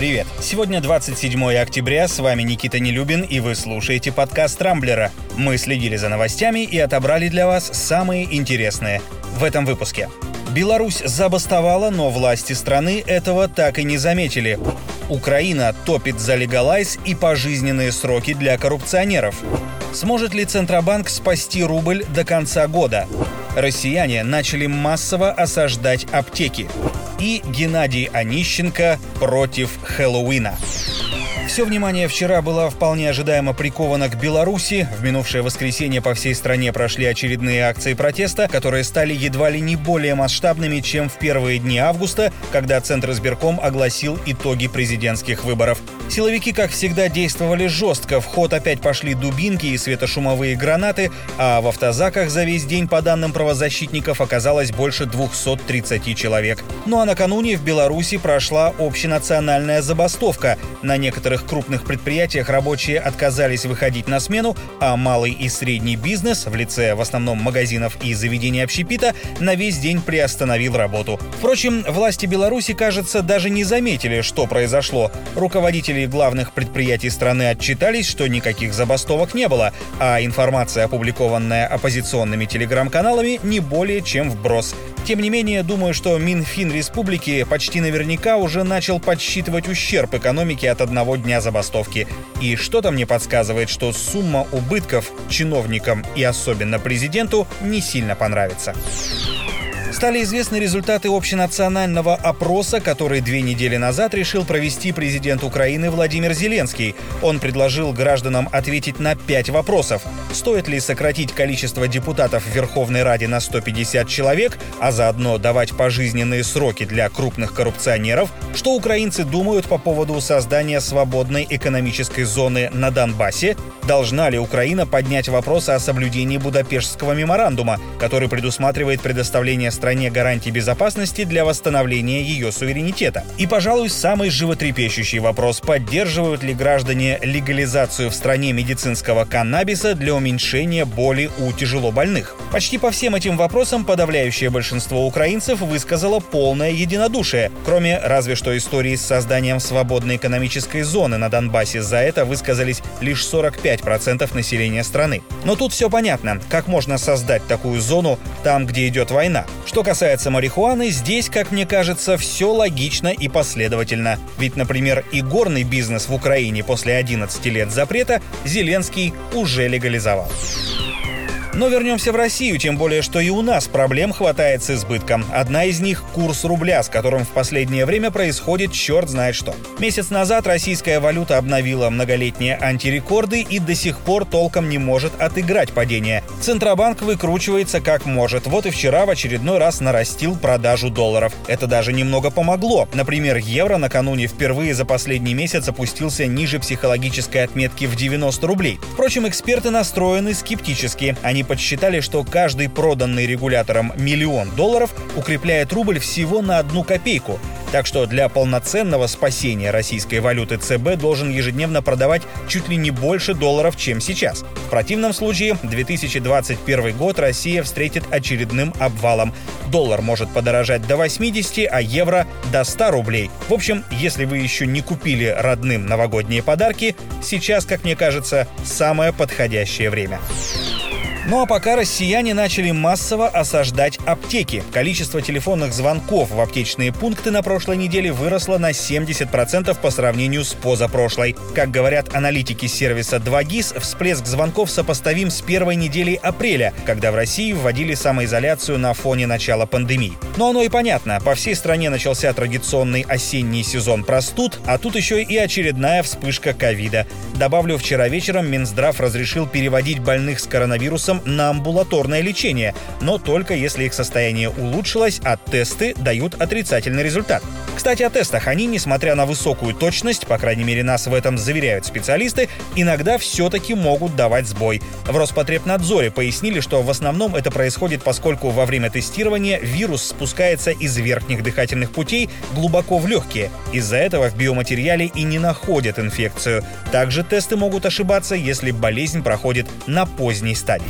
Привет! Сегодня 27 октября, с вами Никита Нелюбин, и вы слушаете подкаст «Рамблера». Мы следили за новостями и отобрали для вас самые интересные в этом выпуске. Беларусь забастовала, но власти страны этого так и не заметили. Украина топит за легалайз и пожизненные сроки для коррупционеров. Сможет ли Центробанк спасти рубль до конца года? Россияне начали массово осаждать аптеки. И Геннадий Онищенко против Хэллоуина. Все внимание вчера было вполне ожидаемо приковано к Беларуси. В минувшее воскресенье по всей стране прошли очередные акции протеста, которые стали едва ли не более масштабными, чем в первые дни августа, когда Центр избирком огласил итоги президентских выборов. Силовики, как всегда, действовали жестко. В ход опять пошли дубинки и светошумовые гранаты, а в автозаках за весь день, по данным правозащитников, оказалось больше 230 человек. Ну а накануне в Беларуси прошла общенациональная забастовка. На некоторых некоторых крупных предприятиях рабочие отказались выходить на смену, а малый и средний бизнес, в лице в основном магазинов и заведений общепита, на весь день приостановил работу. Впрочем, власти Беларуси, кажется, даже не заметили, что произошло. Руководители главных предприятий страны отчитались, что никаких забастовок не было, а информация, опубликованная оппозиционными телеграм-каналами, не более чем вброс. Тем не менее, думаю, что Минфин республики почти наверняка уже начал подсчитывать ущерб экономике от одного дня забастовки. И что-то мне подсказывает, что сумма убытков чиновникам и особенно президенту не сильно понравится. Стали известны результаты общенационального опроса, который две недели назад решил провести президент Украины Владимир Зеленский. Он предложил гражданам ответить на пять вопросов. Стоит ли сократить количество депутатов в Верховной Раде на 150 человек, а заодно давать пожизненные сроки для крупных коррупционеров? Что украинцы думают по поводу создания свободной экономической зоны на Донбассе? Должна ли Украина поднять вопрос о соблюдении Будапештского меморандума, который предусматривает предоставление стране гарантий безопасности для восстановления ее суверенитета? И, пожалуй, самый животрепещущий вопрос – поддерживают ли граждане легализацию в стране медицинского каннабиса для уменьшения боли у тяжелобольных? Почти по всем этим вопросам подавляющее большинство украинцев высказало полное единодушие, кроме разве что истории с созданием свободной экономической зоны на Донбассе. За это высказались лишь 45 5% населения страны. Но тут все понятно, как можно создать такую зону там, где идет война. Что касается марихуаны, здесь, как мне кажется, все логично и последовательно. Ведь, например, и горный бизнес в Украине после 11 лет запрета Зеленский уже легализовал. Но вернемся в Россию, тем более, что и у нас проблем хватает с избытком. Одна из них — курс рубля, с которым в последнее время происходит черт знает что. Месяц назад российская валюта обновила многолетние антирекорды и до сих пор толком не может отыграть падение. Центробанк выкручивается как может. Вот и вчера в очередной раз нарастил продажу долларов. Это даже немного помогло. Например, евро накануне впервые за последний месяц опустился ниже психологической отметки в 90 рублей. Впрочем, эксперты настроены скептически. Они подсчитали, что каждый проданный регулятором миллион долларов укрепляет рубль всего на одну копейку. Так что для полноценного спасения российской валюты ЦБ должен ежедневно продавать чуть ли не больше долларов, чем сейчас. В противном случае 2021 год Россия встретит очередным обвалом. Доллар может подорожать до 80, а евро до 100 рублей. В общем, если вы еще не купили родным новогодние подарки, сейчас, как мне кажется, самое подходящее время. Ну а пока россияне начали массово осаждать аптеки. Количество телефонных звонков в аптечные пункты на прошлой неделе выросло на 70% по сравнению с позапрошлой. Как говорят аналитики сервиса 2GIS, всплеск звонков сопоставим с первой неделей апреля, когда в России вводили самоизоляцию на фоне начала пандемии. Но оно и понятно. По всей стране начался традиционный осенний сезон простуд, а тут еще и очередная вспышка ковида. Добавлю, вчера вечером Минздрав разрешил переводить больных с коронавирусом вирусом на амбулаторное лечение, но только если их состояние улучшилось, а тесты дают отрицательный результат. Кстати, о тестах. Они, несмотря на высокую точность, по крайней мере нас в этом заверяют специалисты, иногда все-таки могут давать сбой. В Роспотребнадзоре пояснили, что в основном это происходит, поскольку во время тестирования вирус спускается из верхних дыхательных путей глубоко в легкие. Из-за этого в биоматериале и не находят инфекцию. Также тесты могут ошибаться, если болезнь проходит на поздней стадии.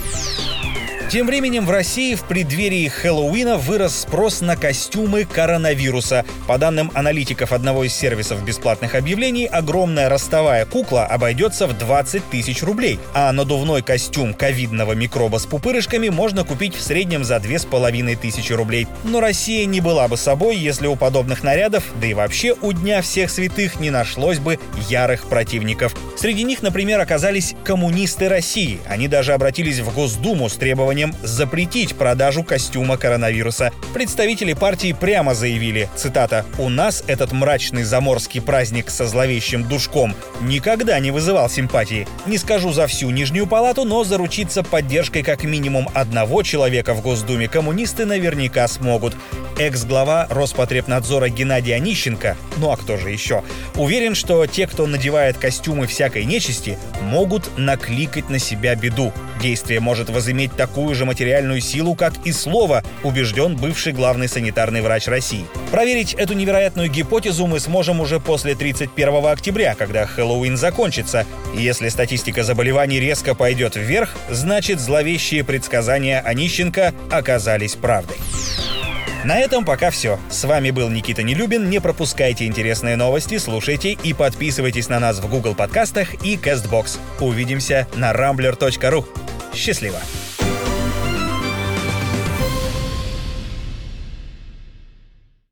Тем временем в России в преддверии Хэллоуина вырос спрос на костюмы коронавируса. По данным аналитиков одного из сервисов бесплатных объявлений, огромная ростовая кукла обойдется в 20 тысяч рублей, а надувной костюм ковидного микроба с пупырышками можно купить в среднем за 2500 рублей. Но Россия не была бы собой, если у подобных нарядов, да и вообще у Дня всех святых не нашлось бы ярых противников. Среди них, например, оказались коммунисты России. Они даже обратились в Госдуму с требованием требованием запретить продажу костюма коронавируса. Представители партии прямо заявили, цитата, «У нас этот мрачный заморский праздник со зловещим душком никогда не вызывал симпатии. Не скажу за всю Нижнюю палату, но заручиться поддержкой как минимум одного человека в Госдуме коммунисты наверняка смогут. Экс-глава Роспотребнадзора Геннадий Онищенко, ну а кто же еще, уверен, что те, кто надевает костюмы всякой нечисти, могут накликать на себя беду. Действие может возыметь такую же материальную силу, как и слово, убежден бывший главный санитарный врач России. Проверить эту невероятную гипотезу мы сможем уже после 31 октября, когда Хэллоуин закончится. Если статистика заболеваний резко пойдет вверх, значит зловещие предсказания Онищенко оказались правдой. На этом пока все. С вами был Никита Нелюбин. Не пропускайте интересные новости, слушайте и подписывайтесь на нас в Google подкастах и CastBox. Увидимся на rambler.ru. Счастливо!